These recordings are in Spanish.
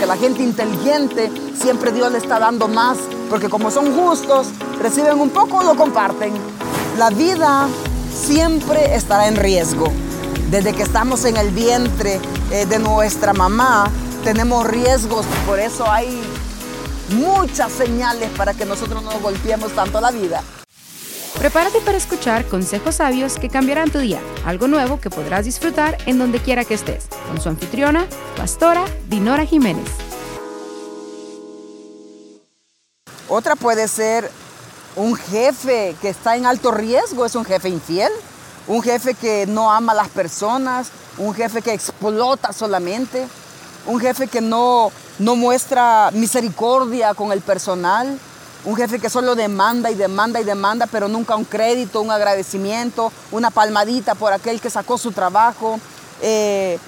porque la gente inteligente siempre Dios le está dando más, porque como son justos, reciben un poco, lo comparten. La vida siempre estará en riesgo. Desde que estamos en el vientre eh, de nuestra mamá, tenemos riesgos, por eso hay muchas señales para que nosotros no golpeemos tanto la vida. Prepárate para escuchar consejos sabios que cambiarán tu día, algo nuevo que podrás disfrutar en donde quiera que estés, con su anfitriona, pastora Dinora Jiménez. Otra puede ser un jefe que está en alto riesgo, es un jefe infiel, un jefe que no ama a las personas, un jefe que explota solamente, un jefe que no, no muestra misericordia con el personal, un jefe que solo demanda y demanda y demanda, pero nunca un crédito, un agradecimiento, una palmadita por aquel que sacó su trabajo. Eh,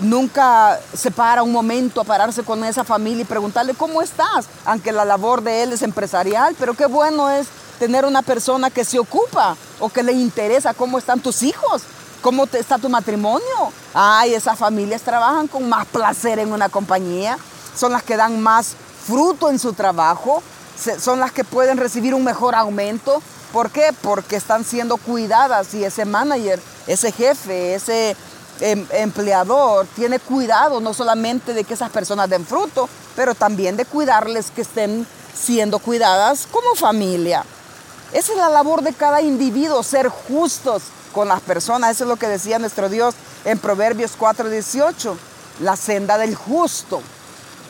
nunca se para un momento a pararse con esa familia y preguntarle cómo estás, aunque la labor de él es empresarial, pero qué bueno es tener una persona que se ocupa o que le interesa cómo están tus hijos, cómo está tu matrimonio. Ay, esas familias trabajan con más placer en una compañía, son las que dan más fruto en su trabajo, son las que pueden recibir un mejor aumento. ¿Por qué? Porque están siendo cuidadas y ese manager, ese jefe, ese em, empleador tiene cuidado no solamente de que esas personas den fruto, pero también de cuidarles que estén siendo cuidadas como familia. Esa es la labor de cada individuo, ser justos con las personas. Eso es lo que decía nuestro Dios en Proverbios 4:18, la senda del justo.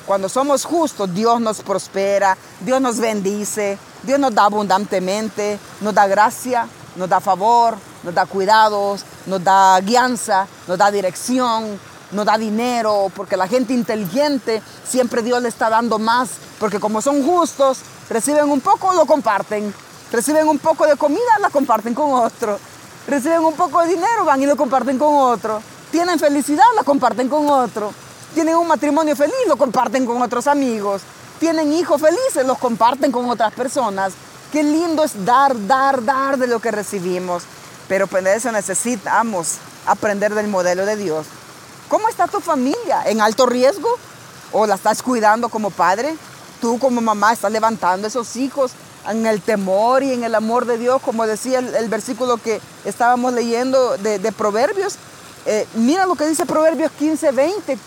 Cuando somos justos, Dios nos prospera, Dios nos bendice, Dios nos da abundantemente, nos da gracia, nos da favor, nos da cuidados, nos da guianza, nos da dirección, nos da dinero, porque la gente inteligente siempre Dios le está dando más, porque como son justos, reciben un poco, lo comparten, reciben un poco de comida, la comparten con otro, reciben un poco de dinero, van y lo comparten con otro, tienen felicidad, la comparten con otro. Tienen un matrimonio feliz, lo comparten con otros amigos. Tienen hijos felices, los comparten con otras personas. Qué lindo es dar, dar, dar de lo que recibimos. Pero para eso necesitamos aprender del modelo de Dios. ¿Cómo está tu familia? ¿En alto riesgo? ¿O la estás cuidando como padre? Tú como mamá estás levantando esos hijos en el temor y en el amor de Dios, como decía el, versículo que estábamos leyendo de, Proverbios. Eh, mira lo que dice Proverbios 15, 20.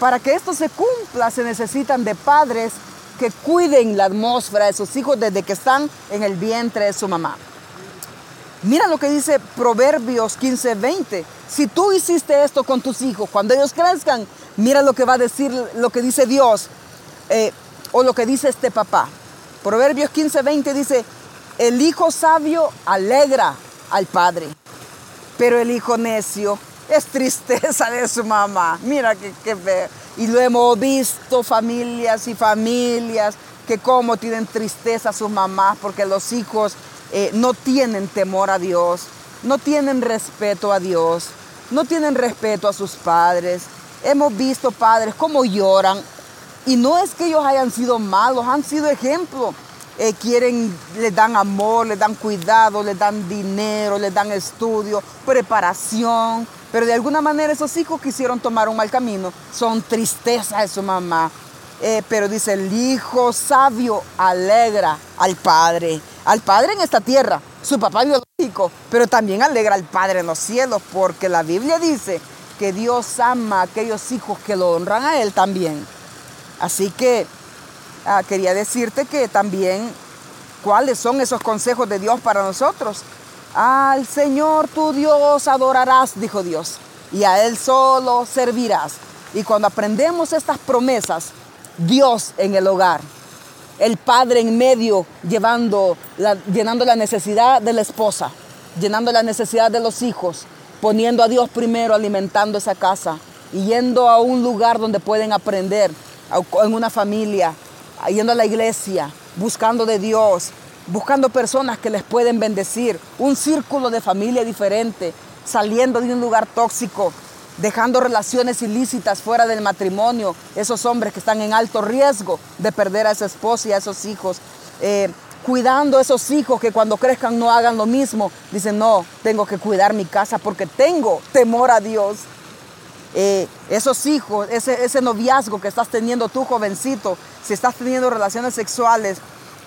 Para que esto se cumpla se necesitan de padres que cuiden la atmósfera de sus hijos desde que están en el vientre de su mamá. Mira lo que dice Proverbios 15, 20. Si tú hiciste esto con tus hijos, cuando ellos crezcan, mira lo que va a decir, lo que dice Dios eh, o lo que dice este papá. Proverbios 15, 20 dice, el hijo sabio alegra al padre, pero el hijo necio es tristeza de su mamá. Mira que, que Y lo hemos visto familias y familias que como tienen tristeza sus mamás porque los hijos eh, no tienen temor a Dios, no tienen respeto a Dios, no tienen respeto a sus padres. Hemos visto padres cómo lloran y no es que ellos hayan sido malos, han sido ejemplo. Eh, quieren, les dan amor, les dan cuidado, les dan dinero, les dan estudio, preparación, pero de alguna manera esos hijos quisieron tomar un mal camino. Son tristeza de su mamá. Eh, pero dice, el hijo sabio alegra al padre. Al padre en esta tierra, su papá biológico, pero también alegra al padre en los cielos, porque la Biblia dice que Dios ama a aquellos hijos que lo honran a él también. Así que ah, quería decirte que también cuáles son esos consejos de Dios para nosotros. Al Señor tu Dios adorarás, dijo Dios, y a Él solo servirás. Y cuando aprendemos estas promesas, Dios en el hogar, el padre en medio llenando la necesidad de la esposa, llenando la necesidad de los hijos, poniendo a Dios primero, alimentando esa casa yendo a un lugar donde pueden aprender, en una familia, yendo a la iglesia, buscando de Dios, buscando personas que les pueden bendecir, un círculo de familia diferente, saliendo de un lugar tóxico, dejando relaciones ilícitas fuera del matrimonio, esos hombres que están en alto riesgo de perder a esa esposa y a esos hijos, eh, cuidando a esos hijos que cuando crezcan no hagan lo mismo, dicen, no, tengo que cuidar mi casa porque tengo temor a Dios. eh, esos hijos, ese, ese noviazgo que estás teniendo tú jovencito, si estás teniendo relaciones sexuales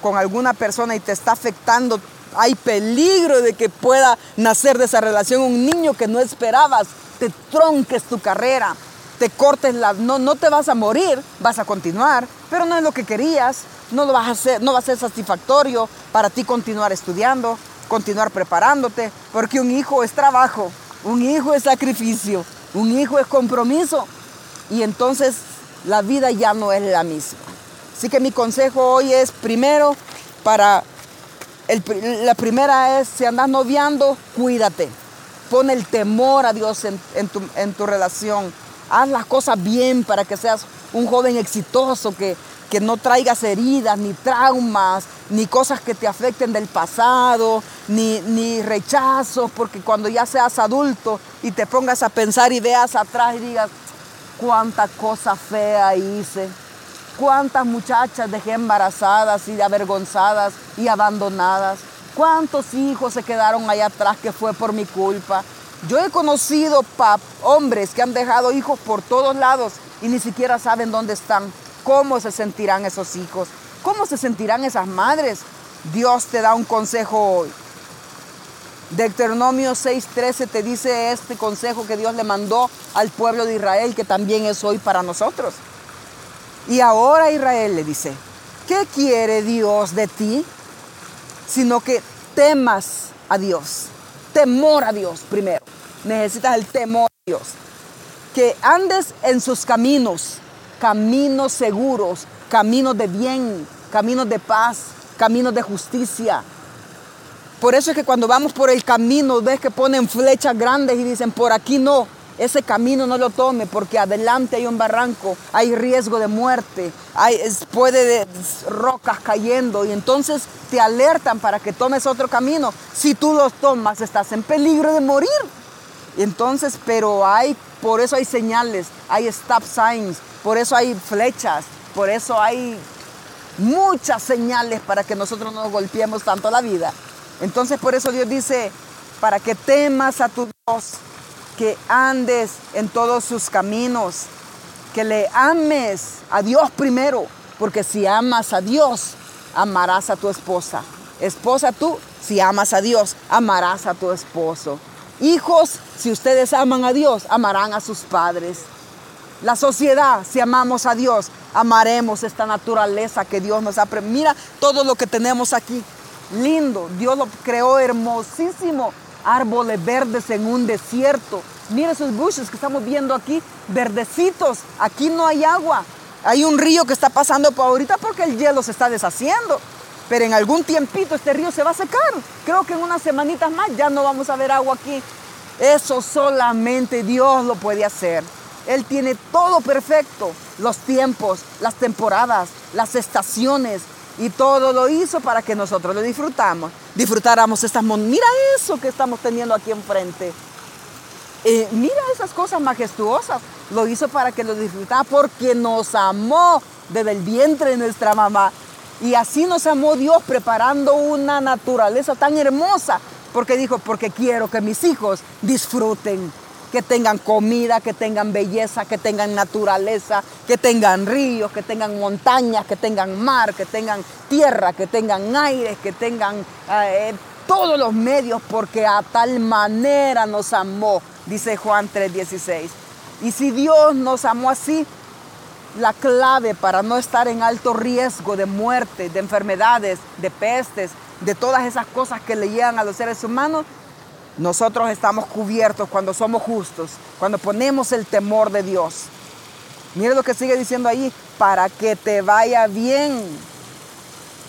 con alguna persona y te está afectando, hay peligro de que pueda nacer de esa relación un niño que no esperabas, te tronques tu carrera, te cortes la... No, no te vas a morir, vas a continuar, pero no es lo que querías, no, lo vas a hacer, no va a ser satisfactorio para ti continuar estudiando, continuar preparándote, porque un hijo es trabajo, un hijo es sacrificio, un hijo es compromiso y entonces la vida ya no es la misma. Así que mi consejo hoy es primero para la primera es si andas noviando, cuídate. Pon el temor a Dios en, tu, en tu relación. Haz las cosas bien para que seas un joven exitoso, que, que no traigas heridas, ni traumas, ni cosas que te afecten del pasado, ni, ni rechazos, porque cuando ya seas adulto y te pongas a pensar y veas atrás y digas, cuánta cosa fea hice, cuántas muchachas dejé embarazadas y avergonzadas y abandonadas, cuántos hijos se quedaron allá atrás que fue por mi culpa. Yo he conocido hombres que han dejado hijos por todos lados y ni siquiera saben dónde están. ¿Cómo se sentirán esos hijos? ¿Cómo se sentirán esas madres? Dios te da un consejo hoy. Deuteronomio 6:13 te dice este consejo que Dios le mandó al pueblo de Israel, que también es hoy para nosotros. Y ahora Israel le dice, ¿qué quiere Dios de ti? Sino que temas a Dios. Temor a Dios primero. Necesitas el temor a Dios. Que andes en sus caminos, caminos seguros, caminos de bien, caminos de paz, caminos de justicia. Por eso es que cuando vamos por el camino ves que ponen flechas grandes y dicen, por aquí no, ese camino no lo tome porque adelante hay un barranco, hay riesgo de muerte, hay, puede de, rocas cayendo y entonces te alertan para que tomes otro camino. Si tú los tomas estás en peligro de morir. Entonces, pero hay, por eso hay señales, hay stop signs, por eso hay flechas, por eso hay muchas señales para que nosotros no nos golpeemos tanto la vida. Entonces, por eso Dios dice, para que temas a tu Dios, que andes en todos sus caminos, que le ames a Dios primero, porque si amas a Dios, amarás a tu esposa. Esposa tú, si amas a Dios, amarás a tu esposo. Hijos, si ustedes aman a Dios, amarán a sus padres. La sociedad, si amamos a Dios, amaremos esta naturaleza que Dios nos ha... Mira todo lo que tenemos aquí. Lindo, Dios lo creó hermosísimo árboles verdes en un desierto. Mira esos bushes que estamos viendo aquí, verdecitos. Aquí no hay agua. Hay un río que está pasando por ahorita porque el hielo se está deshaciendo. Pero en algún tiempito este río se va a secar. Creo que en unas semanitas más ya no vamos a ver agua aquí. Eso solamente Dios lo puede hacer. Él tiene todo perfecto. Los tiempos, las temporadas, las estaciones, y todo lo hizo para que nosotros lo disfrutamos, disfrutáramos estas Mira eso que estamos teniendo aquí enfrente. Eh, mira esas cosas majestuosas. Lo hizo para que lo disfrutara porque nos amó desde el vientre de nuestra mamá. Y así nos amó Dios preparando una naturaleza tan hermosa. Porque dijo, porque quiero que mis hijos disfruten que tengan comida, que tengan belleza, que tengan naturaleza, que tengan ríos, que tengan montañas, que tengan mar, que tengan tierra, que tengan aire, que tengan eh, todos los medios, porque a tal manera nos amó, dice Juan 3:16. Y si Dios nos amó así, la clave para no estar en alto riesgo de muerte, de enfermedades, de pestes, de todas esas cosas que le llegan a los seres humanos, nosotros estamos cubiertos cuando somos justos, cuando ponemos el temor de Dios. Mire lo que sigue diciendo ahí, para que te vaya bien,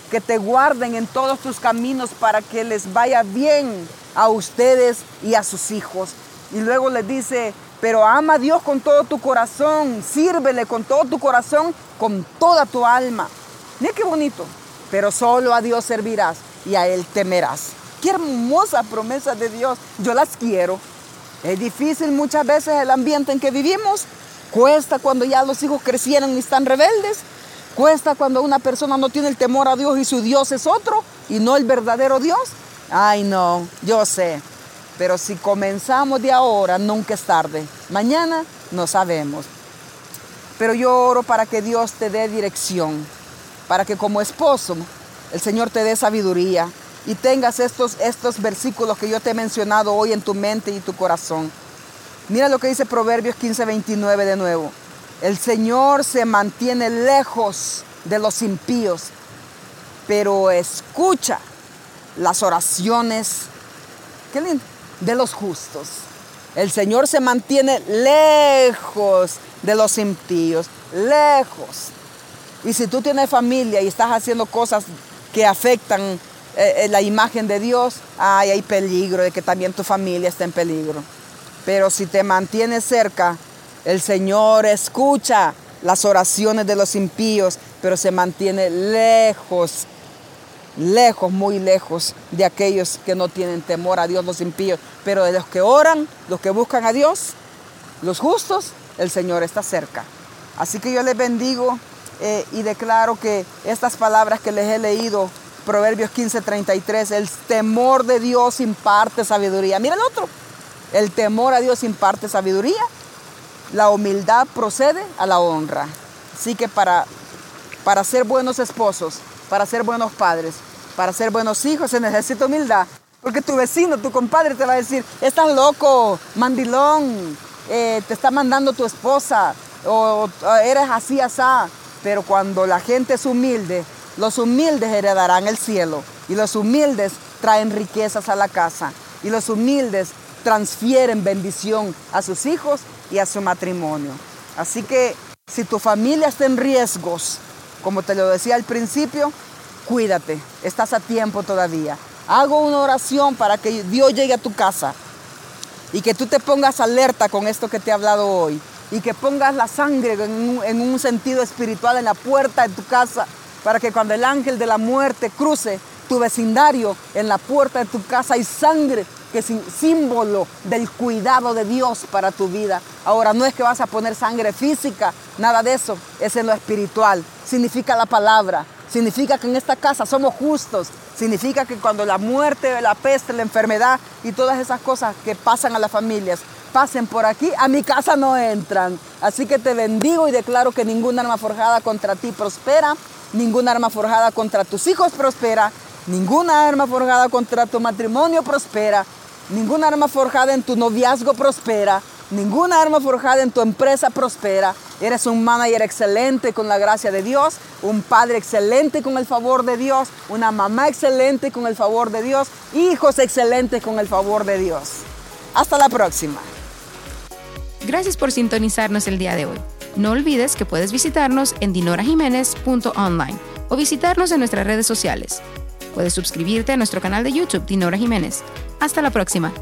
que te guarden en todos tus caminos, para que les vaya bien a ustedes y a sus hijos. Y luego les dice, pero ama a Dios con todo tu corazón, sírvele con todo tu corazón, con toda tu alma. Mira qué bonito, pero solo a Dios servirás y a Él temerás. Qué hermosa promesa de Dios. Yo las quiero. Es difícil muchas veces el ambiente en que vivimos. Cuesta cuando ya los hijos crecieron y están rebeldes. Cuesta cuando una persona no tiene el temor a Dios y su Dios es otro y no el verdadero Dios. Ay, no, yo sé. Pero si comenzamos de ahora, nunca es tarde. Mañana No sabemos. Pero yo oro para que Dios te dé dirección, para que como esposo el Señor te dé sabiduría y tengas estos, estos versículos que yo te he mencionado hoy en tu mente y tu corazón. Mira lo que dice Proverbios 15, 29 de nuevo. El Señor se mantiene lejos de los impíos, pero escucha las oraciones de los justos. El Señor se mantiene lejos de los impíos, lejos. Y si tú tienes familia y estás haciendo cosas que afectan eh, eh, la imagen de Dios, hay peligro de que también tu familia esté en peligro. Pero si te mantienes cerca, el Señor escucha las oraciones de los impíos, pero se mantiene lejos, lejos, muy lejos de aquellos que no tienen temor a Dios, los impíos. Pero de los que oran, los que buscan a Dios, los justos, el Señor está cerca. Así que yo les bendigo eh, y declaro que estas palabras que les he leído, Proverbios 15:33, el temor de Dios imparte sabiduría. Mira el otro, el temor a Dios imparte sabiduría, la humildad procede a la honra. Así que para, para ser buenos esposos, para ser buenos padres, para ser buenos hijos se necesita humildad. Porque tu vecino, tu compadre te va a decir, estás loco, mandilón, eh, te está mandando tu esposa, o, eres así, asá. Pero cuando la gente es humilde, los humildes heredarán el cielo y los humildes traen riquezas a la casa y los humildes transfieren bendición a sus hijos y a su matrimonio. Así que si tu familia está en riesgos, como te lo decía al principio, cuídate, estás a tiempo todavía. Hago una oración para que Dios llegue a tu casa y que tú te pongas alerta con esto que te he hablado hoy y que pongas la sangre en un, sentido espiritual en la puerta de tu casa para que cuando el ángel de la muerte cruce tu vecindario, en la puerta de tu casa hay sangre que es símbolo del cuidado de Dios para tu vida. Ahora no es que vas a poner sangre física, nada de eso, es en lo espiritual. Significa la palabra, significa que en esta casa somos justos, significa que cuando la muerte, la peste, la enfermedad y todas esas cosas que pasan a las familias pasen por aquí, a mi casa no entran. Así que te bendigo y declaro que ninguna arma forjada contra ti prospera, ninguna arma forjada contra tus hijos prospera, ninguna arma forjada contra tu matrimonio prospera, ninguna arma forjada en tu noviazgo prospera, ninguna arma forjada en tu empresa prospera. Eres un manager excelente con la gracia de Dios, un padre excelente con el favor de Dios, una mamá excelente con el favor de Dios, hijos excelentes con el favor de Dios. Hasta la próxima. Gracias por sintonizarnos el día de hoy. No olvides que puedes visitarnos en dinorajiménez.online o visitarnos en nuestras redes sociales. Puedes suscribirte a nuestro canal de YouTube Dinora Jiménez. Hasta la próxima.